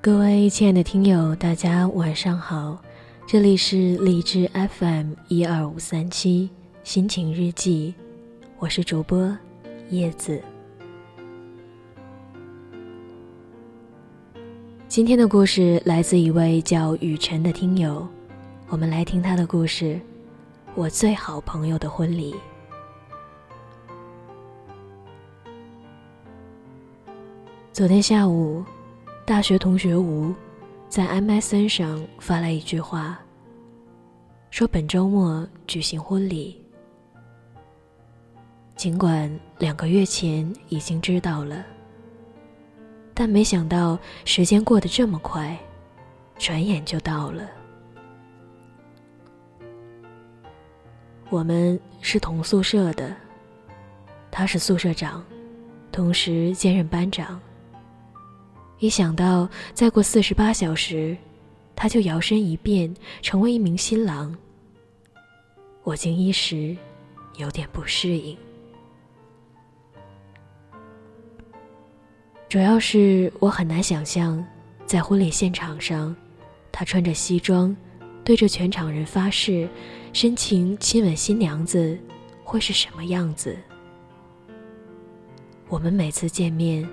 各位亲爱的听友，大家晚上好，这里是荔枝 FM 一二五三七心情日记，我是主播叶子。今天的故事来自一位叫雨辰的听友，我们来听他的故事。我最好朋友的婚礼。昨天下午。大学同学吴在 MSN 上发来一句话，说本周末举行婚礼。尽管两个月前已经知道了，但没想到时间过得这么快，转眼就到了。我们是同宿舍的，他是宿舍长，同时兼任班长。一想到再过四十八小时，他就摇身一变成为一名新郎，我竟一时有点不适应。主要是我很难想象，在婚礼现场上，他穿着西装，对着全场人发誓，深情亲吻新娘子，会是什么样子。我们每次见面。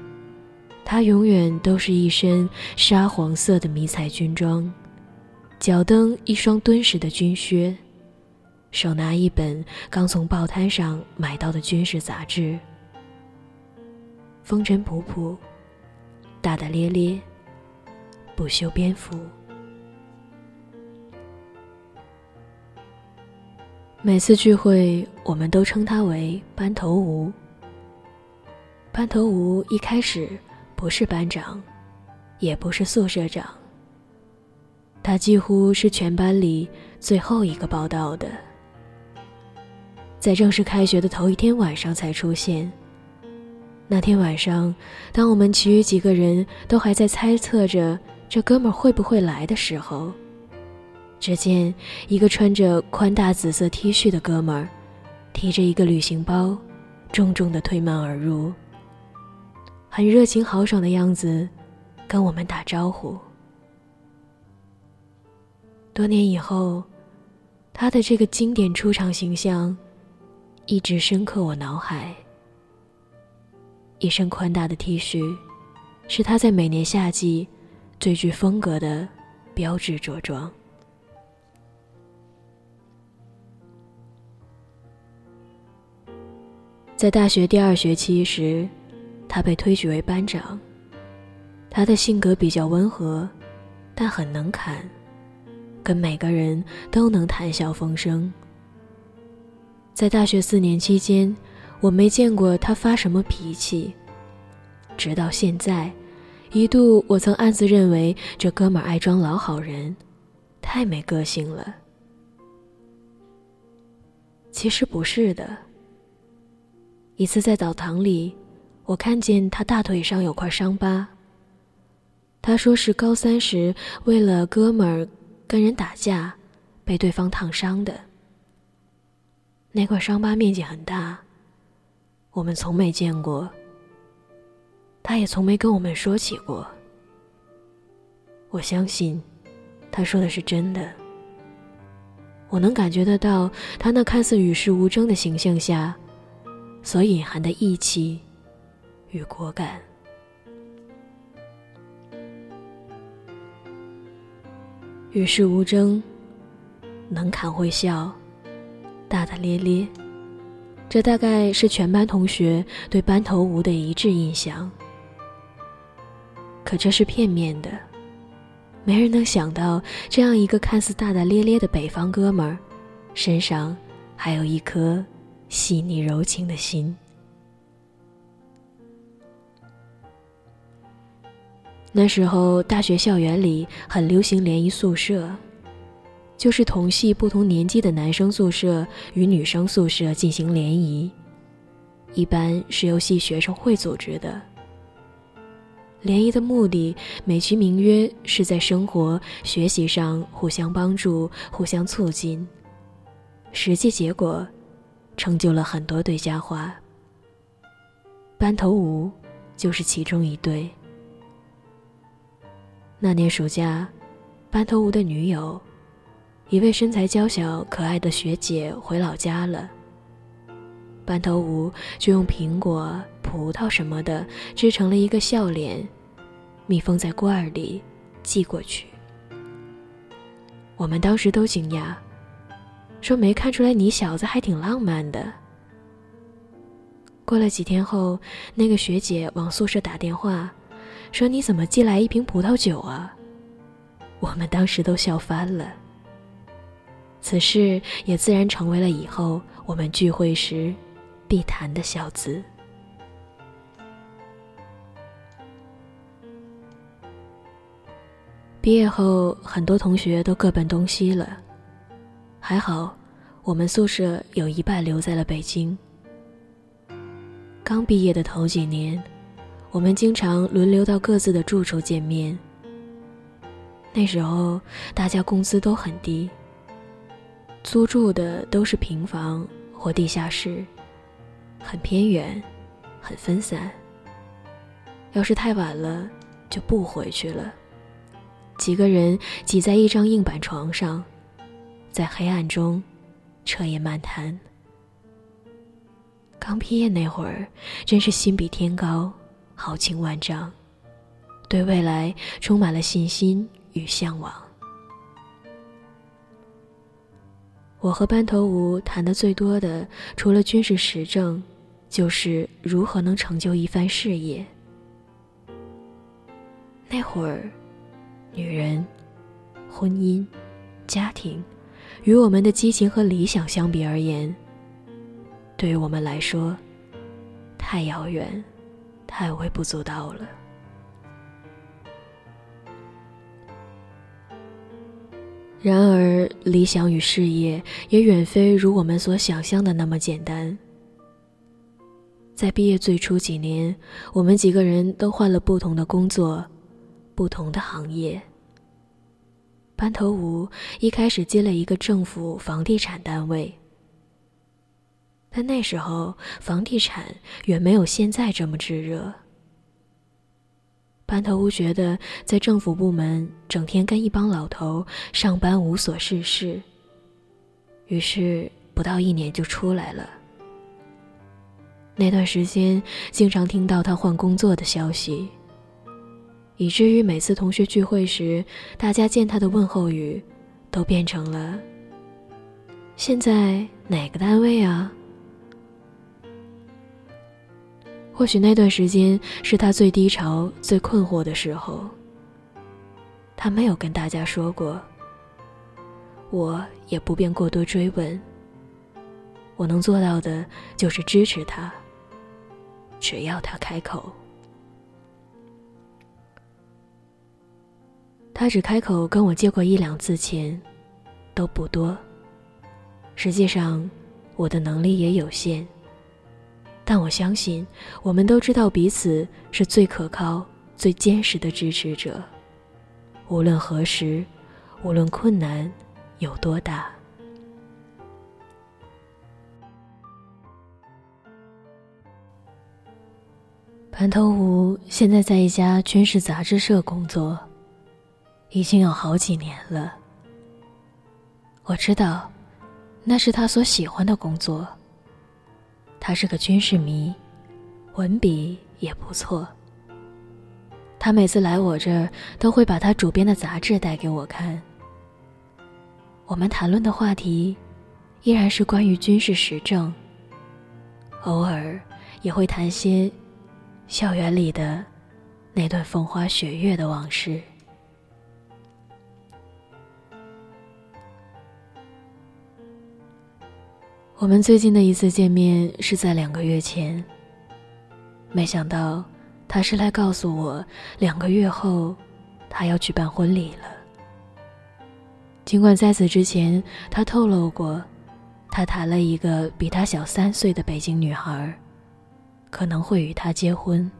他永远都是一身沙黄色的迷彩军装，脚蹬一双敦实的军靴，手拿一本刚从报摊上买到的军事杂志，风尘仆仆，大大咧咧，不修边幅。每次聚会，我们都称他为班头吴。班头吴一开始。不是班长，也不是宿舍长。他几乎是全班里最后一个报道的，在正式开学的头一天晚上才出现。那天晚上，当我们其余几个人都还在猜测着这哥们会不会来的时候，只见一个穿着宽大紫色 T 恤的哥们儿，提着一个旅行包，重重的推门而入。很热情豪爽的样子，跟我们打招呼。多年以后，他的这个经典出场形象，一直深刻我脑海。一身宽大的 T 恤，是他在每年夏季最具风格的标志着装。在大学第二学期时。他被推举为班长。他的性格比较温和，但很能侃，跟每个人都能谈笑风生。在大学四年期间，我没见过他发什么脾气。直到现在，一度我曾暗自认为这哥们儿爱装老好人，太没个性了。其实不是的。一次在澡堂里。我看见他大腿上有块伤疤。他说是高三时为了哥们儿跟人打架，被对方烫伤的。那块伤疤面积很大，我们从没见过。他也从没跟我们说起过。我相信，他说的是真的。我能感觉得到他那看似与世无争的形象下，所隐含的义气。与果敢，与世无争，能侃会笑，大大咧咧，这大概是全班同学对班头吴的一致印象。可这是片面的，没人能想到，这样一个看似大大咧咧的北方哥们儿，身上还有一颗细腻柔情的心。那时候，大学校园里很流行联谊宿舍，就是同系不同年级的男生宿舍与女生宿舍进行联谊，一般是由系学生会组织的。联谊的目的美其名曰是在生活、学习上互相帮助、互相促进，实际结果，成就了很多对佳话。班头吴就是其中一对。那年暑假，班头吴的女友，一位身材娇小可爱的学姐回老家了。班头吴就用苹果、葡萄什么的织成了一个笑脸，密封在罐儿里，寄过去。我们当时都惊讶，说没看出来你小子还挺浪漫的。过了几天后，那个学姐往宿舍打电话，说你怎么寄来一瓶葡萄酒啊？我们当时都笑翻了。此事也自然成为了以后我们聚会时必谈的笑资。毕业后，很多同学都各奔东西了。还好，我们宿舍有一半留在了北京。刚毕业的头几年，我们经常轮流到各自的住处见面。那时候，大家工资都很低，租住的都是平房或地下室，很偏远，很分散。要是太晚了，就不回去了。几个人挤在一张硬板床上，在黑暗中彻夜漫谈。刚毕业那会儿，真是心比天高，豪情万丈，对未来充满了信心与向往。我和班头吴谈的最多的，除了军事时政，就是如何能成就一番事业。那会儿。女人、婚姻、家庭，与我们的激情和理想相比而言，对于我们来说，太遥远，太微不足道了。然而，理想与事业也远非如我们所想象的那么简单。在毕业最初几年，我们几个人都换了不同的工作。不同的行业。班头吴一开始接了一个政府房地产单位，但那时候房地产远没有现在这么炙热。班头吴觉得在政府部门整天跟一帮老头上班无所事事，于是不到一年就出来了。那段时间经常听到他换工作的消息。以至于每次同学聚会时，大家见他的问候语，都变成了“现在哪个单位啊？”或许那段时间是他最低潮、最困惑的时候。他没有跟大家说过，我也不便过多追问。我能做到的就是支持他，只要他开口。他只开口跟我借过一两次钱，都不多。实际上，我的能力也有限。但我相信，我们都知道彼此是最可靠、最坚实的支持者。无论何时，无论困难有多大。盘头吴现在在一家军事杂志社工作。已经有好几年了。我知道，那是他所喜欢的工作。他是个军事迷，文笔也不错。他每次来我这儿，都会把他主编的杂志带给我看。我们谈论的话题，依然是关于军事时政。偶尔也会谈些校园里的那段风花雪月的往事。我们最近的一次见面是在两个月前。没想到，他是来告诉我，两个月后，他要举办婚礼了。尽管在此之前，他透露过，他谈了一个比他小三岁的北京女孩，可能会与他结婚。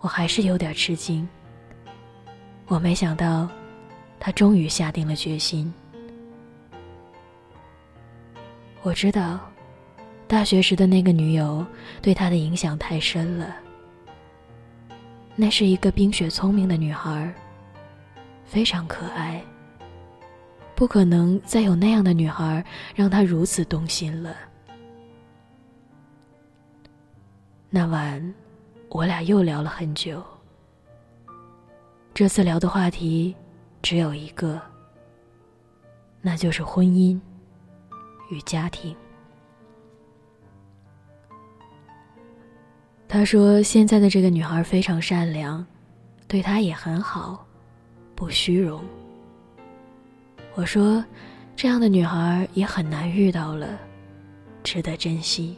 我还是有点吃惊。我没想到，他终于下定了决心。我知道，大学时的那个女友对他的影响太深了。那是一个冰雪聪明的女孩，非常可爱。不可能再有那样的女孩让他如此动心了。那晚，我俩又聊了很久。这次聊的话题只有一个，那就是婚姻。与家庭。他说：“现在的这个女孩非常善良，对他也很好，不虚荣。”我说：“这样的女孩也很难遇到了，值得珍惜。”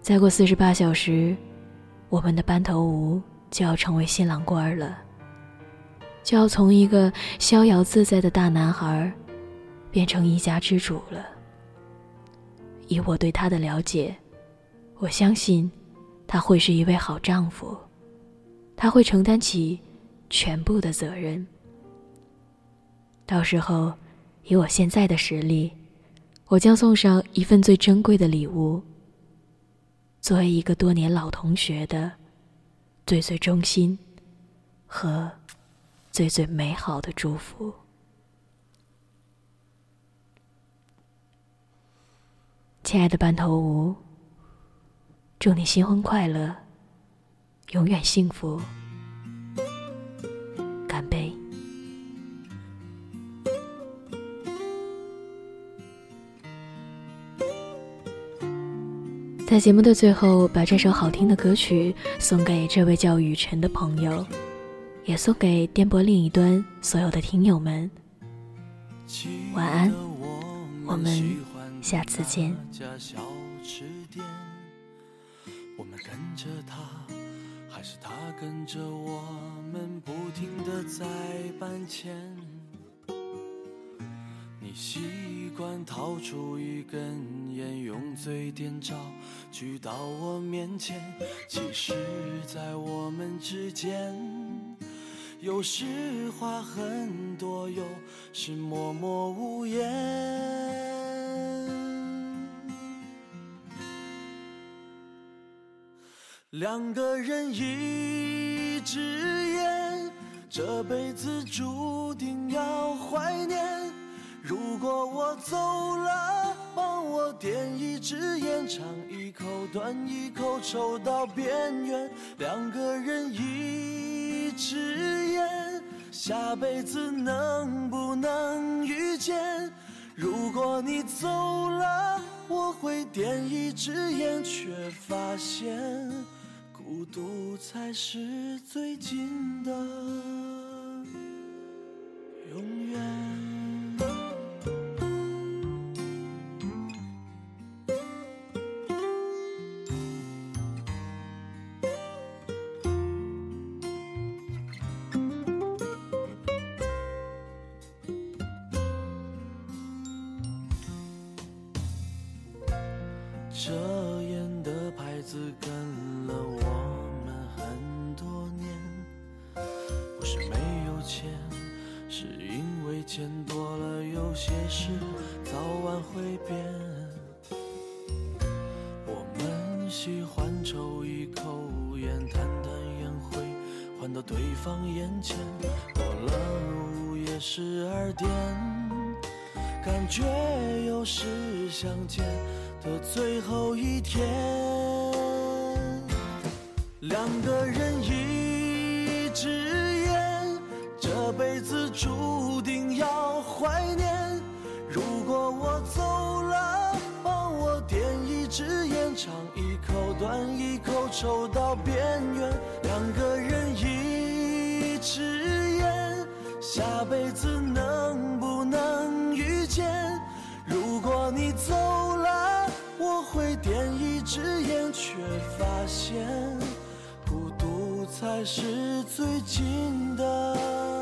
再过四十八小时，我们的班头吴就要成为新郎官了。就要从一个逍遥自在的大男孩，变成一家之主了。以我对他的了解，我相信他会是一位好丈夫，他会承担起全部的责任。到时候，以我现在的实力，我将送上一份最珍贵的礼物，作为一个多年老同学的最最忠心和。最最美好的祝福，亲爱的班头吴，祝你新婚快乐，永远幸福。干杯！在节目的最后，把这首好听的歌曲送给这位叫雨辰的朋友。也送给电波另一端所有的听友们，晚安，我们下次见。我们跟着他，还是他跟着我们，不停的在搬迁。你习惯掏出一根烟，用嘴点着，举到我面前。其实，在我们之间。有时话很多，有时默默无言。两个人一支烟，这辈子注定要怀念。如果我走了，帮我点一支烟，尝一口，断一口，抽到边缘。两个人一。下辈子能不能遇见？如果你走了，我会点一支烟，却发现孤独才是最近的永远。这烟的牌子跟了我们很多年，不是没有钱，是因为钱多了，有些事早晚会变。我们喜欢抽一口烟，弹弹烟灰，换到对方眼前，过了午夜十二点，感觉又是相见。的最后一天，两个人一支烟，这辈子注定要怀念。如果我走了，帮我点一支烟，尝一口，端一口，抽到边缘。两个人一支烟，下辈子能你走了。我会点一支烟，却发现孤独才是最近的。